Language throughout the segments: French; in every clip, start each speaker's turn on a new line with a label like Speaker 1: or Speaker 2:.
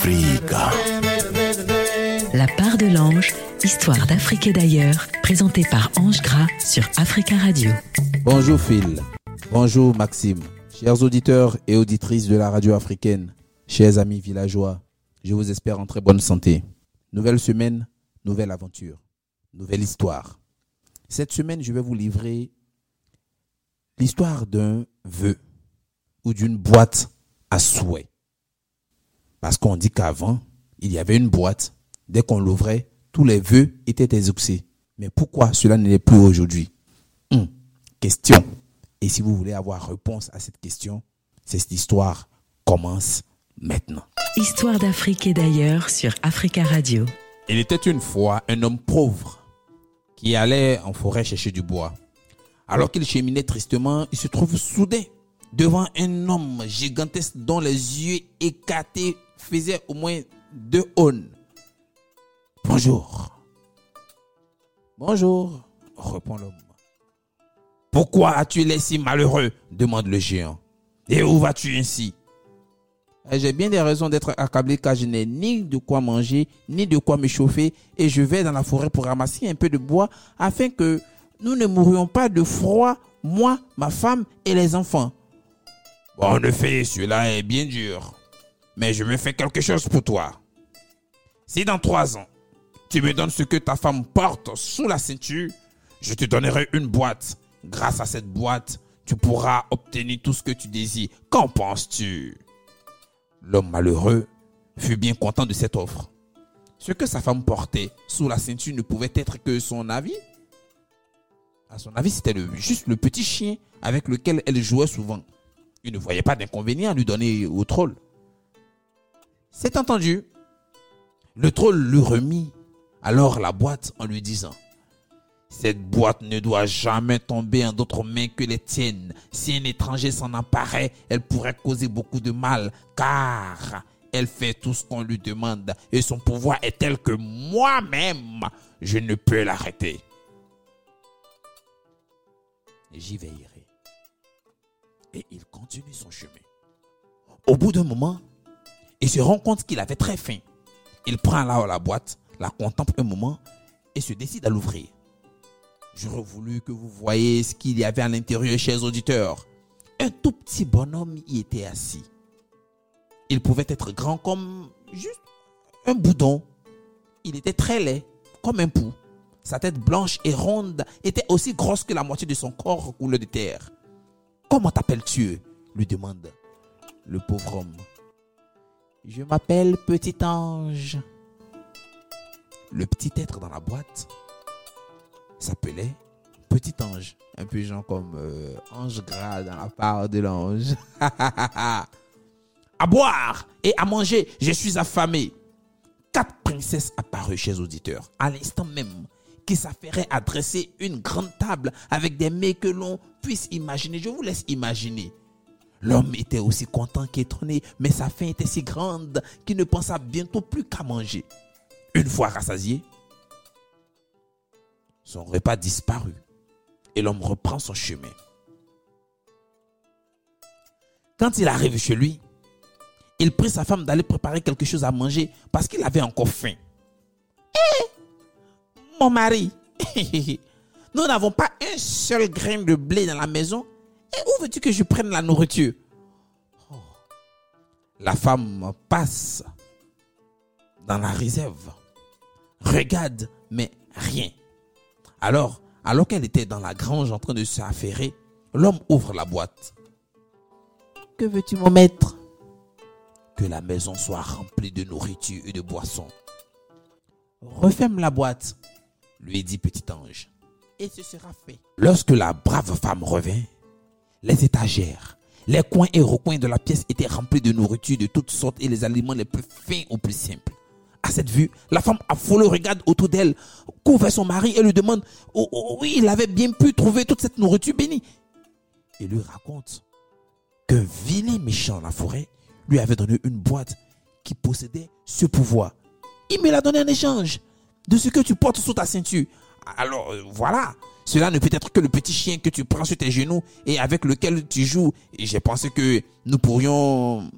Speaker 1: Africa.
Speaker 2: La part de l'ange, histoire d'Afrique et d'ailleurs, présentée par Ange Gras sur Africa Radio.
Speaker 3: Bonjour Phil. Bonjour Maxime. Chers auditeurs et auditrices de la radio africaine, chers amis villageois, je vous espère en très bonne santé. Nouvelle semaine, nouvelle aventure, nouvelle histoire. Cette semaine, je vais vous livrer l'histoire d'un vœu ou d'une boîte à souhait. Parce qu'on dit qu'avant, il y avait une boîte. Dès qu'on l'ouvrait, tous les vœux étaient exaucés. Mais pourquoi cela n'est plus aujourd'hui? Hum, Question. Et si vous voulez avoir réponse à cette question, cette histoire commence maintenant.
Speaker 2: Histoire d'Afrique et d'ailleurs sur Africa Radio.
Speaker 3: Il était une fois un homme pauvre qui allait en forêt chercher du bois. Alors qu'il cheminait tristement, il se trouve soudain devant un homme gigantesque dont les yeux écartés faisaient au moins deux aune. Bonjour. Bonjour, répond l'homme. Pourquoi as-tu l'air si malheureux? demande le géant. Et où vas-tu ainsi? Eh, J'ai bien des raisons d'être accablé car je n'ai ni de quoi manger, ni de quoi me chauffer, et je vais dans la forêt pour ramasser un peu de bois afin que nous ne mourions pas de froid, moi, ma femme et les enfants. En effet, cela est bien dur, mais je me fais quelque chose pour toi. Si dans trois ans, tu me donnes ce que ta femme porte sous la ceinture, je te donnerai une boîte. Grâce à cette boîte, tu pourras obtenir tout ce que tu désires. Qu'en penses-tu? L'homme malheureux fut bien content de cette offre. Ce que sa femme portait sous la ceinture ne pouvait être que son avis. À son avis, c'était juste le petit chien avec lequel elle jouait souvent. Il ne voyait pas d'inconvénient à lui donner au troll. C'est entendu. Le troll lui remit alors la boîte en lui disant Cette boîte ne doit jamais tomber en d'autres mains que les tiennes. Si un étranger s'en emparait, elle pourrait causer beaucoup de mal, car elle fait tout ce qu'on lui demande et son pouvoir est tel que moi-même, je ne peux l'arrêter. J'y veillerai. Et il continue son chemin. Au bout d'un moment, il se rend compte qu'il avait très faim. Il prend là la boîte, la contemple un moment et se décide à l'ouvrir. J'aurais voulu que vous voyiez ce qu'il y avait à l'intérieur, chers auditeurs. Un tout petit bonhomme y était assis. Il pouvait être grand comme juste un boudon. Il était très laid, comme un pou. Sa tête blanche et ronde était aussi grosse que la moitié de son corps couleur de terre. Comment t'appelles-tu? lui demande le pauvre homme. Je m'appelle Petit Ange. Le petit être dans la boîte s'appelait Petit Ange. Un peu genre comme euh, Ange gras dans la part de l'ange. à boire et à manger, je suis affamé. Quatre princesses apparurent chez auditeurs à l'instant même qui s'affairait à dresser une grande table avec des mets que l'on puisse imaginer. Je vous laisse imaginer. L'homme était aussi content qu'étonné, mais sa faim était si grande qu'il ne pensa bientôt plus qu'à manger. Une fois rassasié, son repas disparut et l'homme reprend son chemin. Quand il arrive chez lui, il prie sa femme d'aller préparer quelque chose à manger parce qu'il avait encore faim. Eh, mon mari, nous n'avons pas un seul grain de blé dans la maison. Et où veux-tu que je prenne la nourriture? Oh. La femme passe dans la réserve, regarde, mais rien. Alors, alors qu'elle était dans la grange en train de s'affairer, l'homme ouvre la boîte. Que veux-tu, mon maître? Que la maison soit remplie de nourriture et de boissons. Referme la boîte, lui dit Petit Ange, et ce sera fait. Lorsque la brave femme revint, les étagères, les coins et recoins de la pièce étaient remplis de nourriture de toutes sortes et les aliments les plus fins aux plus simples. À cette vue, la femme affolée regarde autour d'elle, couvre son mari et lui demande oh, oh, oui, il avait bien pu trouver toute cette nourriture bénie. Il lui raconte qu'un vilain méchant dans la forêt lui avait donné une boîte qui possédait ce pouvoir. Il me l'a donné en échange de ce que tu portes sous ta ceinture. Alors euh, voilà, cela ne peut être que le petit chien que tu prends sur tes genoux et avec lequel tu joues. Et j'ai pensé que nous pourrions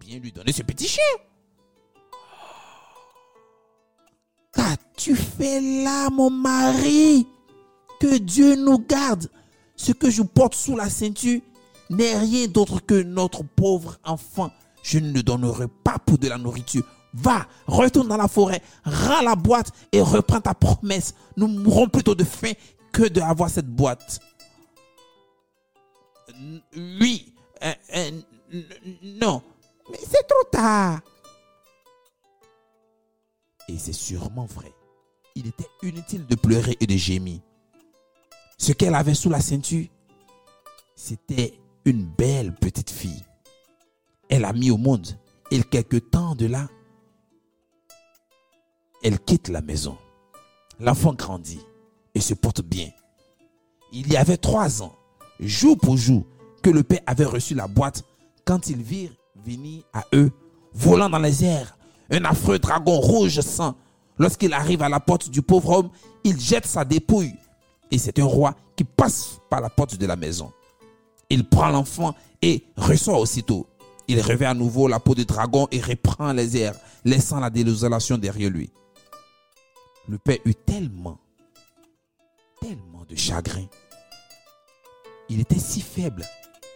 Speaker 3: bien lui donner ce petit chien. Qu'as-tu fait là, mon mari? Que Dieu nous garde. Ce que je porte sous la ceinture n'est rien d'autre que notre pauvre enfant. Je ne le donnerai pas pour de la nourriture. Va, retourne dans la forêt, rends la boîte et reprends ta promesse. Nous mourrons plutôt de faim que d'avoir cette boîte. Oui, euh, euh, non, mais c'est trop tard. Et c'est sûrement vrai. Il était inutile de pleurer et de gémir. Ce qu'elle avait sous la ceinture, c'était une belle petite fille. Elle a mis au monde. Et quelque temps de là, elle quitte la maison. L'enfant grandit et se porte bien. Il y avait trois ans, jour pour jour, que le père avait reçu la boîte quand ils virent venir à eux, volant dans les airs, un affreux dragon rouge sang. Lorsqu'il arrive à la porte du pauvre homme, il jette sa dépouille. Et c'est un roi qui passe par la porte de la maison. Il prend l'enfant et ressort aussitôt. Il revêt à nouveau la peau de dragon et reprend les airs, laissant la désolation derrière lui. Le père eut tellement, tellement de chagrin. Il était si faible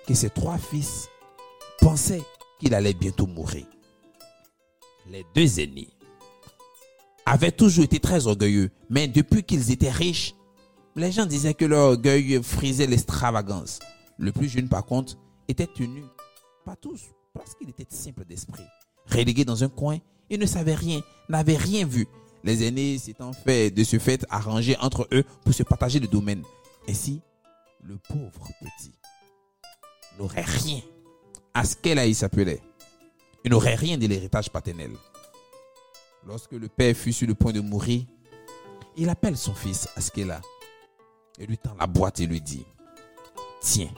Speaker 3: que ses trois fils pensaient qu'il allait bientôt mourir. Les deux aînés avaient toujours été très orgueilleux, mais depuis qu'ils étaient riches, les gens disaient que leur orgueil frisait l'extravagance. Le plus jeune, par contre, était tenu, pas tous, parce qu'il était simple d'esprit. Relégué dans un coin, il ne savait rien, n'avait rien vu. Les aînés s'étant fait de ce fait arranger entre eux pour se partager le domaine. Ainsi, le pauvre petit n'aurait rien à ce il s'appelait. Il n'aurait rien de l'héritage paternel. Lorsque le père fut sur le point de mourir, il appelle son fils Askela et lui tend la boîte et lui dit Tiens,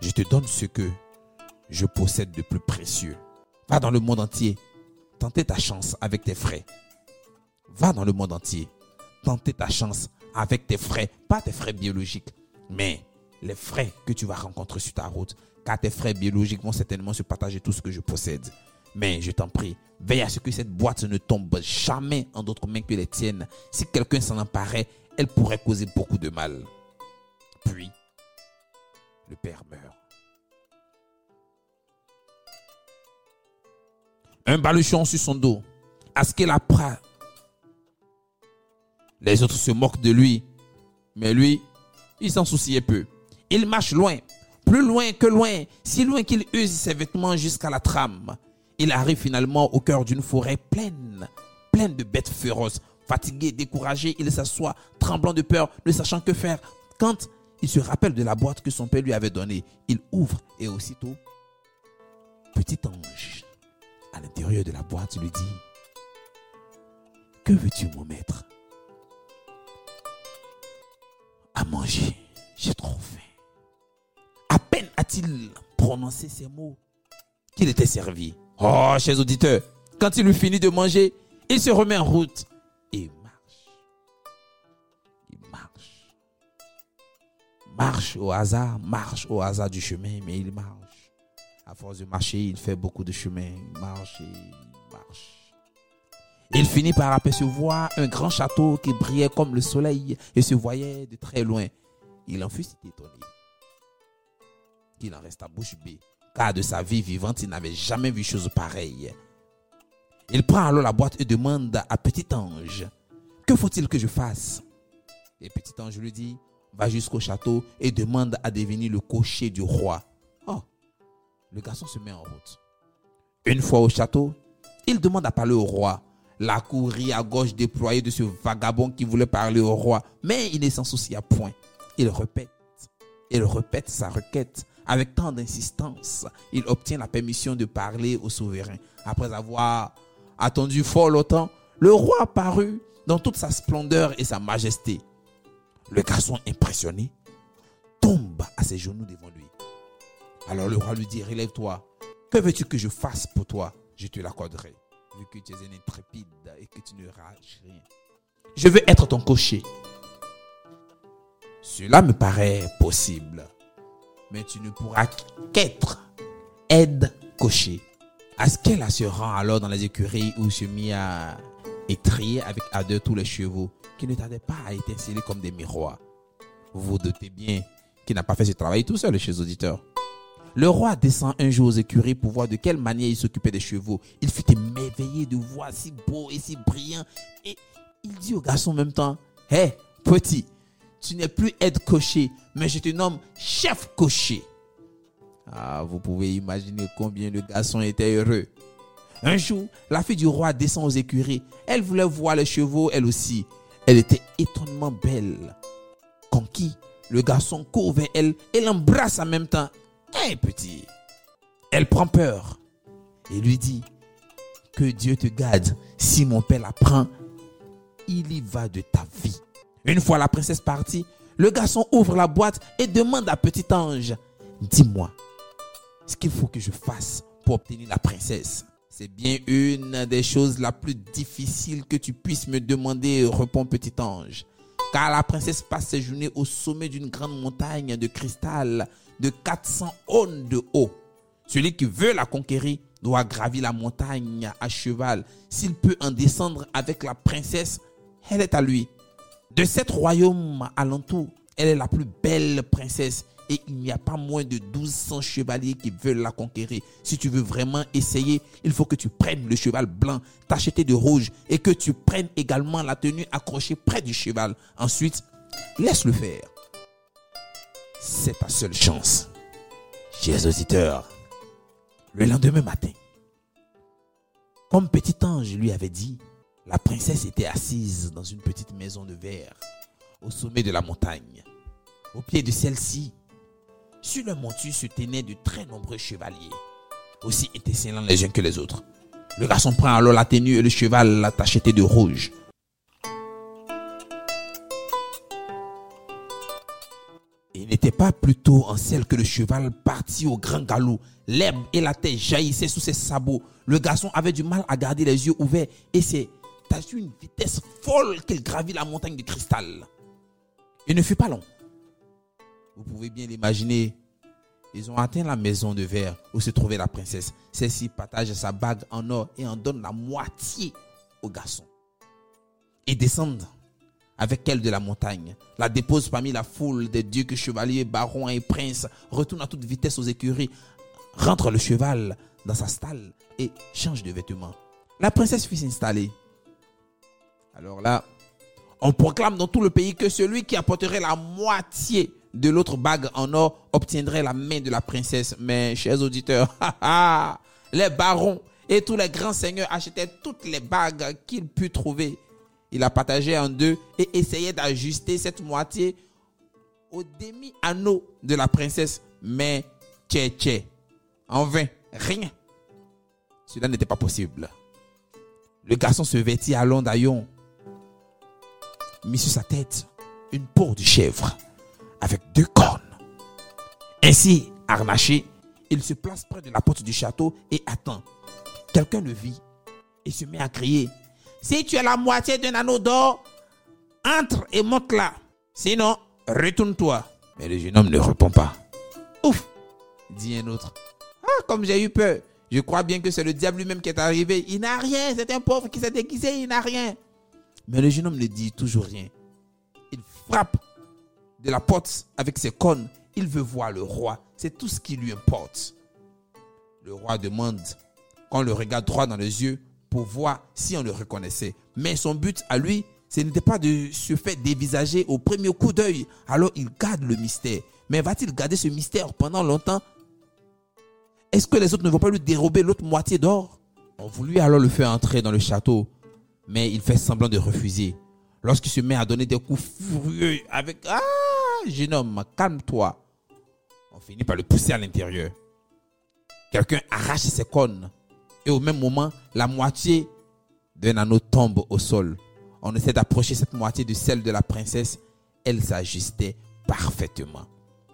Speaker 3: je te donne ce que je possède de plus précieux. Va dans le monde entier, tenter ta chance avec tes frères. Va dans le monde entier, tenter ta chance avec tes frères, pas tes frères biologiques, mais les frères que tu vas rencontrer sur ta route, car tes frères biologiques vont certainement se partager tout ce que je possède. Mais je t'en prie, veille à ce que cette boîte ne tombe jamais en d'autres mains que les tiennes. Si quelqu'un s'en emparait, elle pourrait causer beaucoup de mal. Puis, le père meurt. Un baluchon sur son dos. À ce qu'il apprend. Les autres se moquent de lui. Mais lui, il s'en souciait peu. Il marche loin, plus loin que loin, si loin qu'il use ses vêtements jusqu'à la trame. Il arrive finalement au cœur d'une forêt pleine, pleine de bêtes féroces. Fatigué, découragé, il s'assoit, tremblant de peur, ne sachant que faire. Quand il se rappelle de la boîte que son père lui avait donnée, il ouvre et aussitôt, petit ange, à l'intérieur de la boîte, lui dit, que veux-tu, mon maître? Manger, j'ai trop faim. À peine a-t-il prononcé ces mots qu'il était servi. Oh, chers auditeurs, quand il eut fini de manger, il se remet en route et marche. Il marche. Marche au hasard, marche au hasard du chemin, mais il marche. À force de marcher, il fait beaucoup de chemin. Il marche et il marche. Il finit par apercevoir un grand château qui brillait comme le soleil et se voyait de très loin. Il en fut si étonné qu'il en resta bouche bée, car de sa vie vivante, il n'avait jamais vu chose pareille. Il prend alors la boîte et demande à Petit Ange, que faut-il que je fasse? Et Petit Ange lui dit, va jusqu'au château et demande à devenir le cocher du roi. Oh, le garçon se met en route. Une fois au château, il demande à parler au roi. La cour rit à gauche déployée de ce vagabond qui voulait parler au roi, mais il ne s'en soucia point. Il répète, il répète sa requête avec tant d'insistance. Il obtient la permission de parler au souverain. Après avoir attendu fort longtemps, le roi parut dans toute sa splendeur et sa majesté. Le garçon impressionné tombe à ses genoux devant lui. Alors le roi lui dit, relève-toi. Que veux-tu que je fasse pour toi? Je te l'accorderai, vu que tu es un intrépide et que tu ne rages rien. Je veux être ton cocher. Cela me paraît possible, mais tu ne pourras qu'être aide cocher. Askel se rend alors dans les écuries où se mit à triait avec ardeur tous les chevaux qui ne tardaient pas à étinceler comme des miroirs? Vous vous doutez bien qu'il n'a pas fait ce travail tout seul chez les auditeurs. Le roi descend un jour aux écuries pour voir de quelle manière il s'occupait des chevaux. Il fut émerveillé de voir si beau et si brillant. Et il dit au garçon en même temps, Hé, petit, tu n'es plus aide cocher, mais je te nomme chef cocher. Ah, vous pouvez imaginer combien le garçon était heureux. Un jour, la fille du roi descend aux écuries. Elle voulait voir les chevaux, elle aussi. Elle était étonnamment belle. Conquis, le garçon court vers elle et l'embrasse en même temps. Hé, petit. Elle prend peur et lui dit Que Dieu te garde. Si mon père la prend, il y va de ta vie. Une fois la princesse partie, le garçon ouvre la boîte et demande à petit ange Dis-moi, ce qu'il faut que je fasse pour obtenir la princesse? C'est bien une des choses la plus difficiles que tu puisses me demander, répond petit ange. Car la princesse passe ses journées au sommet d'une grande montagne de cristal de 400 aune de haut. Celui qui veut la conquérir doit gravir la montagne à cheval. S'il peut en descendre avec la princesse, elle est à lui. De sept royaumes alentour, elle est la plus belle princesse et il n'y a pas moins de 1200 chevaliers qui veulent la conquérir. Si tu veux vraiment essayer, il faut que tu prennes le cheval blanc tacheté de rouge et que tu prennes également la tenue accrochée près du cheval. Ensuite, laisse-le faire. C'est ta seule chance. Chers auditeurs, le lendemain matin, comme petit ange lui avait dit, la princesse était assise dans une petite maison de verre au sommet de la montagne. Au pied de celle-ci, sur le monture se tenaient de très nombreux chevaliers, aussi étincelants les uns que les autres. Le garçon prend alors la tenue et le cheval la tacheté de rouge. N'était pas plutôt en celle que le cheval partit au grand galop. L'herbe et la tête jaillissaient sous ses sabots. Le garçon avait du mal à garder les yeux ouverts et c'est à une vitesse folle qu'il gravit la montagne de cristal. Il ne fut pas long. Vous pouvez bien l'imaginer. Ils ont atteint la maison de verre où se trouvait la princesse. Celle-ci partage sa bague en or et en donne la moitié au garçon. Ils descendent avec elle de la montagne, la dépose parmi la foule des que chevaliers, barons et princes, retourne à toute vitesse aux écuries, rentre le cheval dans sa stalle et change de vêtements. La princesse fut s'installer. Alors là, on proclame dans tout le pays que celui qui apporterait la moitié de l'autre bague en or obtiendrait la main de la princesse. Mais, chers auditeurs, les barons et tous les grands seigneurs achetaient toutes les bagues qu'ils purent trouver. Il a partagé en deux et essayait d'ajuster cette moitié au demi-anneau de la princesse. Mais, tché, tché, en vain, rien. Cela n'était pas possible. Le garçon se vêtit à long d'aillon, mit sur sa tête une peau de chèvre avec deux cornes. Ainsi, harnaché, il se place près de la porte du château et attend. Quelqu'un le vit et se met à crier Si tu as la moitié d'un anneau d'or, entre et monte là. Sinon, retourne-toi. Mais le jeune homme ne répond pas. Ouf dit un autre. Ah, comme j'ai eu peur. Je crois bien que c'est le diable lui-même qui est arrivé. Il n'a rien. C'est un pauvre qui s'est déguisé. Il n'a rien. Mais le jeune homme ne dit toujours rien. Il frappe de la porte avec ses cornes. Il veut voir le roi. C'est tout ce qui lui importe. Le roi demande qu'on le regarde droit dans les yeux pour voir si on le reconnaissait. Mais son but à lui, ce n'était pas de se faire dévisager au premier coup d'œil. Alors il garde le mystère. Mais va-t-il garder ce mystère pendant longtemps? Est-ce que les autres ne vont pas lui dérober l'autre moitié d'or? On voulut alors le faire entrer dans le château, mais il fait semblant de refuser. Lorsqu'il se met à donner des coups furieux avec Ah, jeune homme, calme-toi. On finit par le pousser à l'intérieur. Quelqu'un arrache ses cornes et au même moment, la moitié d'un anneau tombe au sol. On essaie d'approcher cette moitié de celle de la princesse. Elle s'ajustait parfaitement.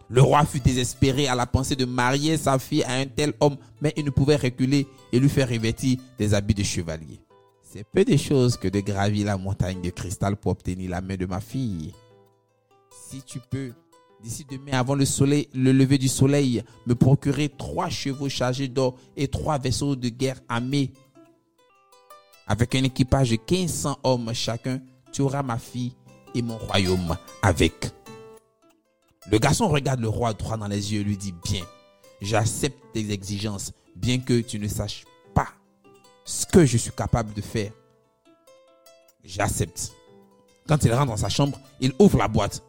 Speaker 3: Le roi fut désespéré à la pensée de marier sa fille à un tel homme, mais il ne pouvait reculer et lui faire revêtir des habits de chevalier. C'est peu de choses que de gravir la montagne de cristal pour obtenir la main de ma fille. Si tu peux, d'ici demain avant le lever du soleil, me procurer trois chevaux chargés d'or et trois vaisseaux de guerre armés. Avec un équipage de 1500 hommes chacun, tu auras ma fille et mon royaume avec. Le garçon regarde le roi droit dans les yeux et lui dit, bien, j'accepte tes exigences, bien que tu ne saches pas ce que je suis capable de faire. J'accepte. Quand il rentre dans sa chambre, il ouvre la boîte.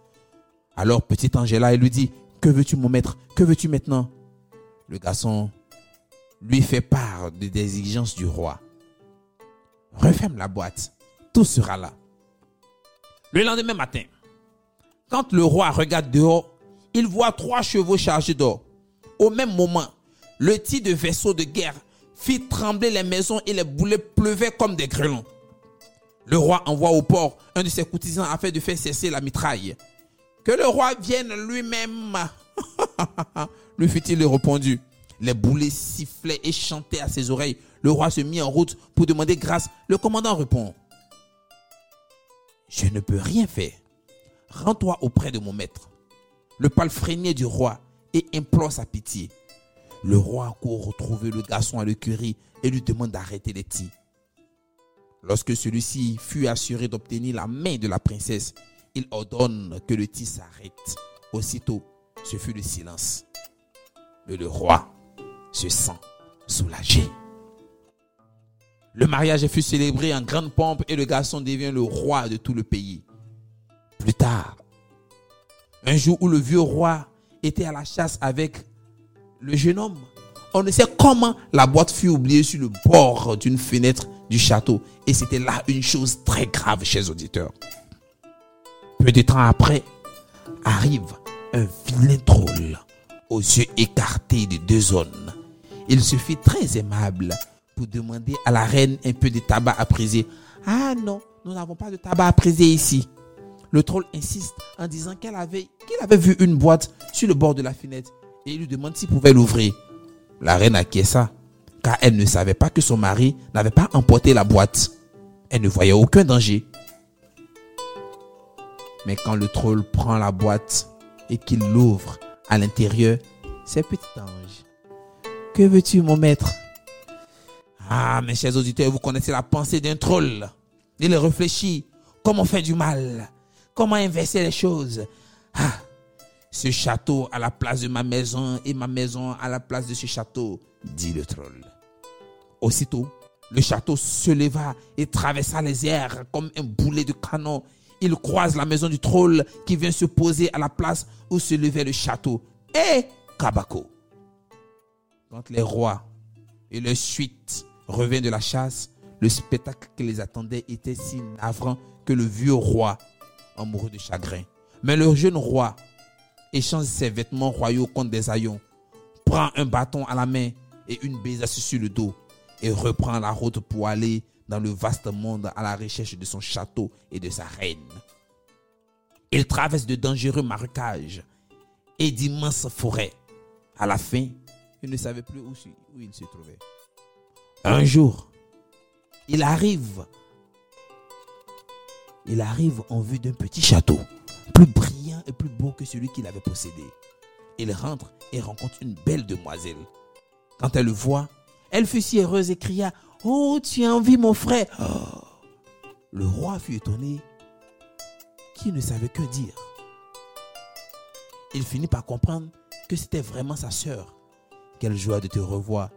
Speaker 3: Alors petit Angela, il lui dit, que veux-tu mon maître? Que veux-tu maintenant? Le garçon lui fait part des exigences du roi. Referme la boîte, tout sera là. Le lendemain matin, quand le roi regarde dehors, il voit trois chevaux chargés d'or. Au même moment, le tir de vaisseaux de guerre fit trembler les maisons et les boulets pleuvaient comme des grêlons. Le roi envoie au port un de ses courtisans afin de faire cesser la mitraille. Que le roi vienne lui-même, lui fut-il répondu. Les boulets sifflaient et chantaient à ses oreilles. Le roi se mit en route pour demander grâce. Le commandant répond, Je ne peux rien faire. Rends-toi auprès de mon maître. Le palefrenier du roi et implore sa pitié. Le roi court retrouver le garçon à l'écurie et lui demande d'arrêter les tirs. Lorsque celui-ci fut assuré d'obtenir la main de la princesse, il ordonne que le tir s'arrête. Aussitôt, ce fut le silence. le roi se sent soulagé. Le mariage fut célébré en grande pompe et le garçon devient le roi de tout le pays. Plus tard, un jour où le vieux roi était à la chasse avec le jeune homme, on ne sait comment la boîte fut oubliée sur le bord d'une fenêtre du château. Et c'était là une chose très grave, chers auditeurs. Peu de temps après, arrive un vilain troll aux yeux écartés de deux zones. Il se fit très aimable pour demander à la reine un peu de tabac à priser. Ah non, nous n'avons pas de tabac à priser ici. Le troll insiste en disant qu'elle avait, qu'il avait vu une boîte sur le bord de la fenêtre et il lui demande s'il pouvait l'ouvrir. La reine acquiesça car elle ne savait pas que son mari n'avait pas emporté la boîte. Elle ne voyait aucun danger. Mais quand le troll prend la boîte et qu'il l'ouvre à l'intérieur, c'est petit ange. Que veux-tu, mon maître? Ah, mes chers auditeurs, vous connaissez la pensée d'un troll. Il réfléchit. Comment faire du mal? Comment inverser les choses? Ah, ce château à la place de ma maison et ma maison à la place de ce château, dit le troll. Aussitôt, le château se leva et traversa les airs comme un boulet de canon. Il croise la maison du troll qui vient se poser à la place où se levait le château. Et Kabako. Quand les rois et leurs suites reviennent de la chasse, le spectacle qui les attendait était si navrant que le vieux roi en mourut de chagrin. Mais le jeune roi échange ses vêtements royaux contre des haillons, prend un bâton à la main et une besace sur le dos et reprend la route pour aller dans le vaste monde à la recherche de son château et de sa reine. Il traverse de dangereux marécages et d'immenses forêts. À la fin, il ne savait plus où, il se trouvait. Un jour, il arrive. Il arrive en vue d'un petit château, plus brillant et plus beau que celui qu'il avait possédé. Il rentre et rencontre une belle demoiselle. Quand elle le voit, elle fut si heureuse et cria Oh, tu as envie, mon frère Le roi fut étonné, qui ne savait que dire. Il finit par comprendre que c'était vraiment sa sœur. Quelle joie de te revoir.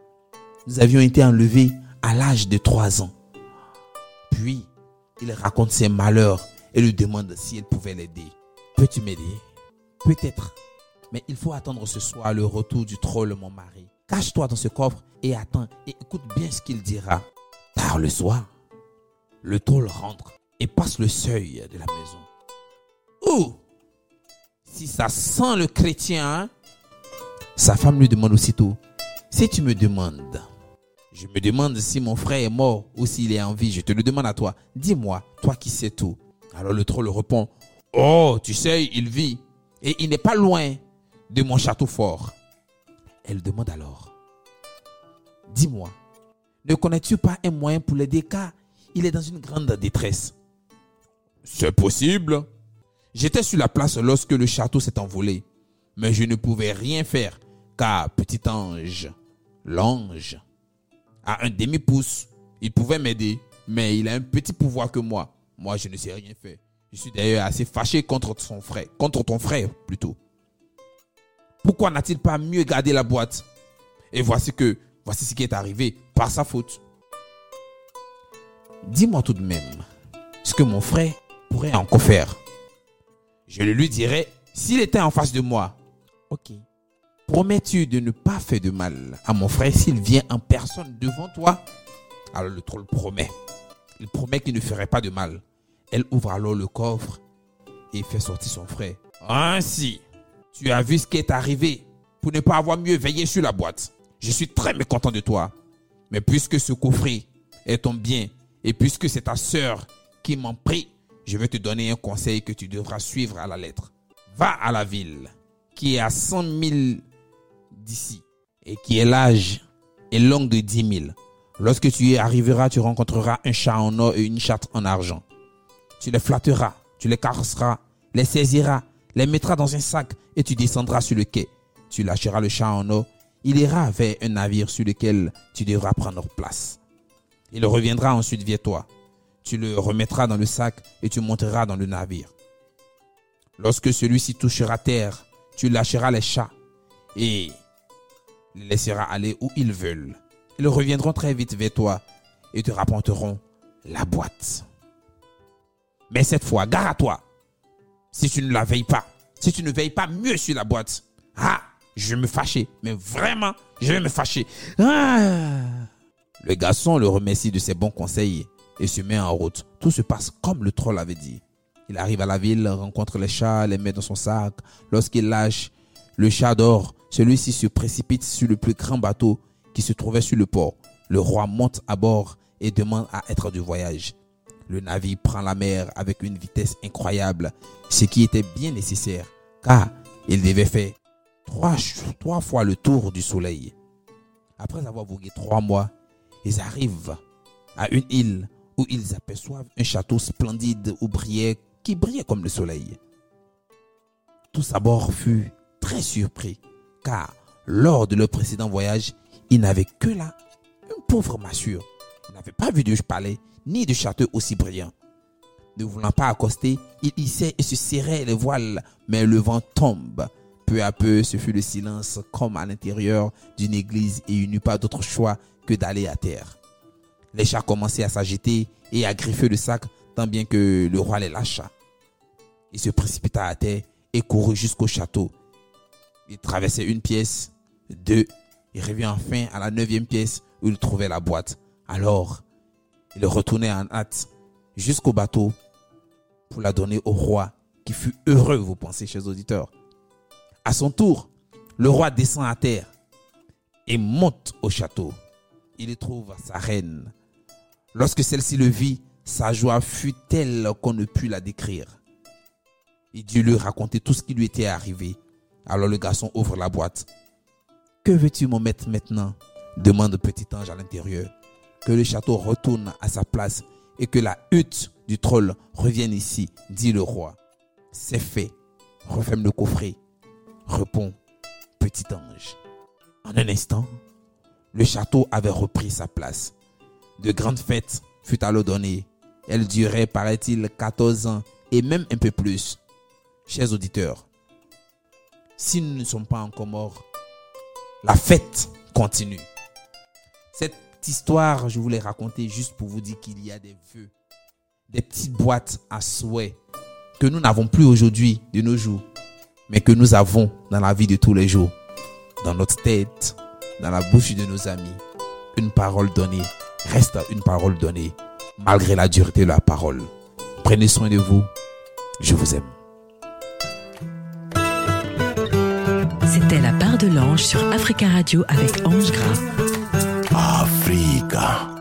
Speaker 3: Nous avions été enlevés à l'âge de trois ans. Puis, il raconte ses malheurs et lui demande si elle pouvait l'aider. Peux-tu m'aider? Peut-être. Mais il faut attendre ce soir le retour du troll, mon mari. Cache-toi dans ce coffre et attends et écoute bien ce qu'il dira. Tard le soir, le troll rentre et passe le seuil de la maison. Ouh Si ça sent le chrétien, hein? sa femme lui demande aussitôt, si tu me demandes, je me demande si mon frère est mort ou s'il est en vie, je te le demande à toi. Dis-moi, toi qui sais tout. Alors le troll répond, oh, tu sais, il vit et il n'est pas loin de mon château fort. Elle demande alors, dis-moi, ne connais-tu pas un moyen pour l'aider car il est dans une grande détresse? C'est possible. J'étais sur la place lorsque le château s'est envolé, mais je ne pouvais rien faire car petit ange, l'ange, a un demi-pouce, il pouvait m'aider, mais il a un petit pouvoir que moi. Moi, je ne sais rien faire. Je suis d'ailleurs assez fâché contre son frère, contre ton frère plutôt. Pourquoi n'a-t-il pas mieux gardé la boîte? Et voici que, voici ce qui est arrivé par sa faute. Dis-moi tout de même ce que mon frère pourrait encore faire. Je le lui dirai s'il était en face de moi. Ok. Promets-tu de ne pas faire de mal à mon frère s'il vient en personne devant toi? Alors le troll promet. Il promet qu'il ne ferait pas de mal. Elle ouvre alors le coffre et fait sortir son frère. Ainsi, tu as vu ce qui est arrivé pour ne pas avoir mieux veillé sur la boîte. Je suis très mécontent de toi. Mais puisque ce coffret est ton bien et puisque c'est ta sœur qui m'en prie, je vais te donner un conseil que tu devras suivre à la lettre. Va à la ville qui est à 100 000 d'ici et qui est l'âge et longue de 10 000. Lorsque tu y arriveras, tu rencontreras un chat en or et une chatte en argent. Tu les flatteras, tu les caresseras, les saisiras, les mettras dans un sac et tu descendras sur le quai. Tu lâcheras le chat en or. Il ira vers un navire sur lequel tu devras prendre place. Il reviendra ensuite vers toi. Tu le remettras dans le sac et tu monteras dans le navire. Lorsque celui-ci touchera terre, tu lâcheras les chats et les laisseras aller où ils veulent. Ils reviendront très vite vers toi et te rapporteront la boîte. Mais cette fois, gare à toi. Si tu ne la veilles pas, si tu ne veilles pas mieux sur la boîte, ah, je vais me fâcher. Mais vraiment, je vais me fâcher. Ah. Le garçon le remercie de ses bons conseils et se met en route. Tout se passe comme le troll avait dit. Il arrive à la ville, rencontre les chats, les met dans son sac. Lorsqu'il lâche le chat d'or, celui-ci se précipite sur le plus grand bateau qui se trouvait sur le port. Le roi monte à bord et demande à être du voyage. Le navire prend la mer avec une vitesse incroyable, ce qui était bien nécessaire, car il devait faire trois, fois le tour du soleil. Après avoir vogué trois mois, ils arrivent à une île où ils aperçoivent un château splendide où brillait, qui brillait comme le soleil. Tous à bord furent très surpris, car lors de leur précédent voyage, ils n'avaient que là une pauvre massure. Ils n'avaient pas vu de palais ni de château aussi brillant. Ne voulant pas accoster, ils hissaient et se serraient les voiles, mais le vent tombe. Peu à peu, ce fut le silence comme à l'intérieur d'une église et il n'y eut pas d'autre choix que d'aller à terre. Les chats commençaient à s'agiter et à griffer le sac, tant bien que le roi les lâcha. Il se précipita à terre et courut jusqu'au château. Il traversait une pièce, deux, il revint enfin à la neuvième pièce où il trouvait la boîte. Alors, il retournait en hâte jusqu'au bateau pour la donner au roi, qui fut heureux, vous pensez, chers auditeurs. À son tour, le roi descend à terre et monte au château. Il y trouve sa reine. Lorsque celle-ci le vit, sa joie fut telle qu'on ne put la décrire. Il dut lui raconter tout ce qui lui était arrivé. Alors le garçon ouvre la boîte. Que veux-tu m'en mettre maintenant? demande le petit ange à l'intérieur. Que le château retourne à sa place et que la hutte du troll revienne ici, dit le roi. C'est fait. Referme le coffret. Répond petit ange. En un instant, le château avait repris sa place. De grandes fêtes furent alors données. Elles duraient, paraît-il, 14 ans et même un peu plus. Chers auditeurs, si nous ne sommes pas encore morts, la fête continue. Histoire, je voulais raconter juste pour vous dire qu'il y a des vœux, des petites boîtes à souhait que nous n'avons plus aujourd'hui de nos jours, mais que nous avons dans la vie de tous les jours, dans notre tête, dans la bouche de nos amis. Une parole donnée reste une parole donnée, malgré la dureté de la parole. Prenez soin de vous. Je vous aime.
Speaker 2: C'était la part de l'ange sur Africa Radio avec Ange Gras.
Speaker 1: Africa.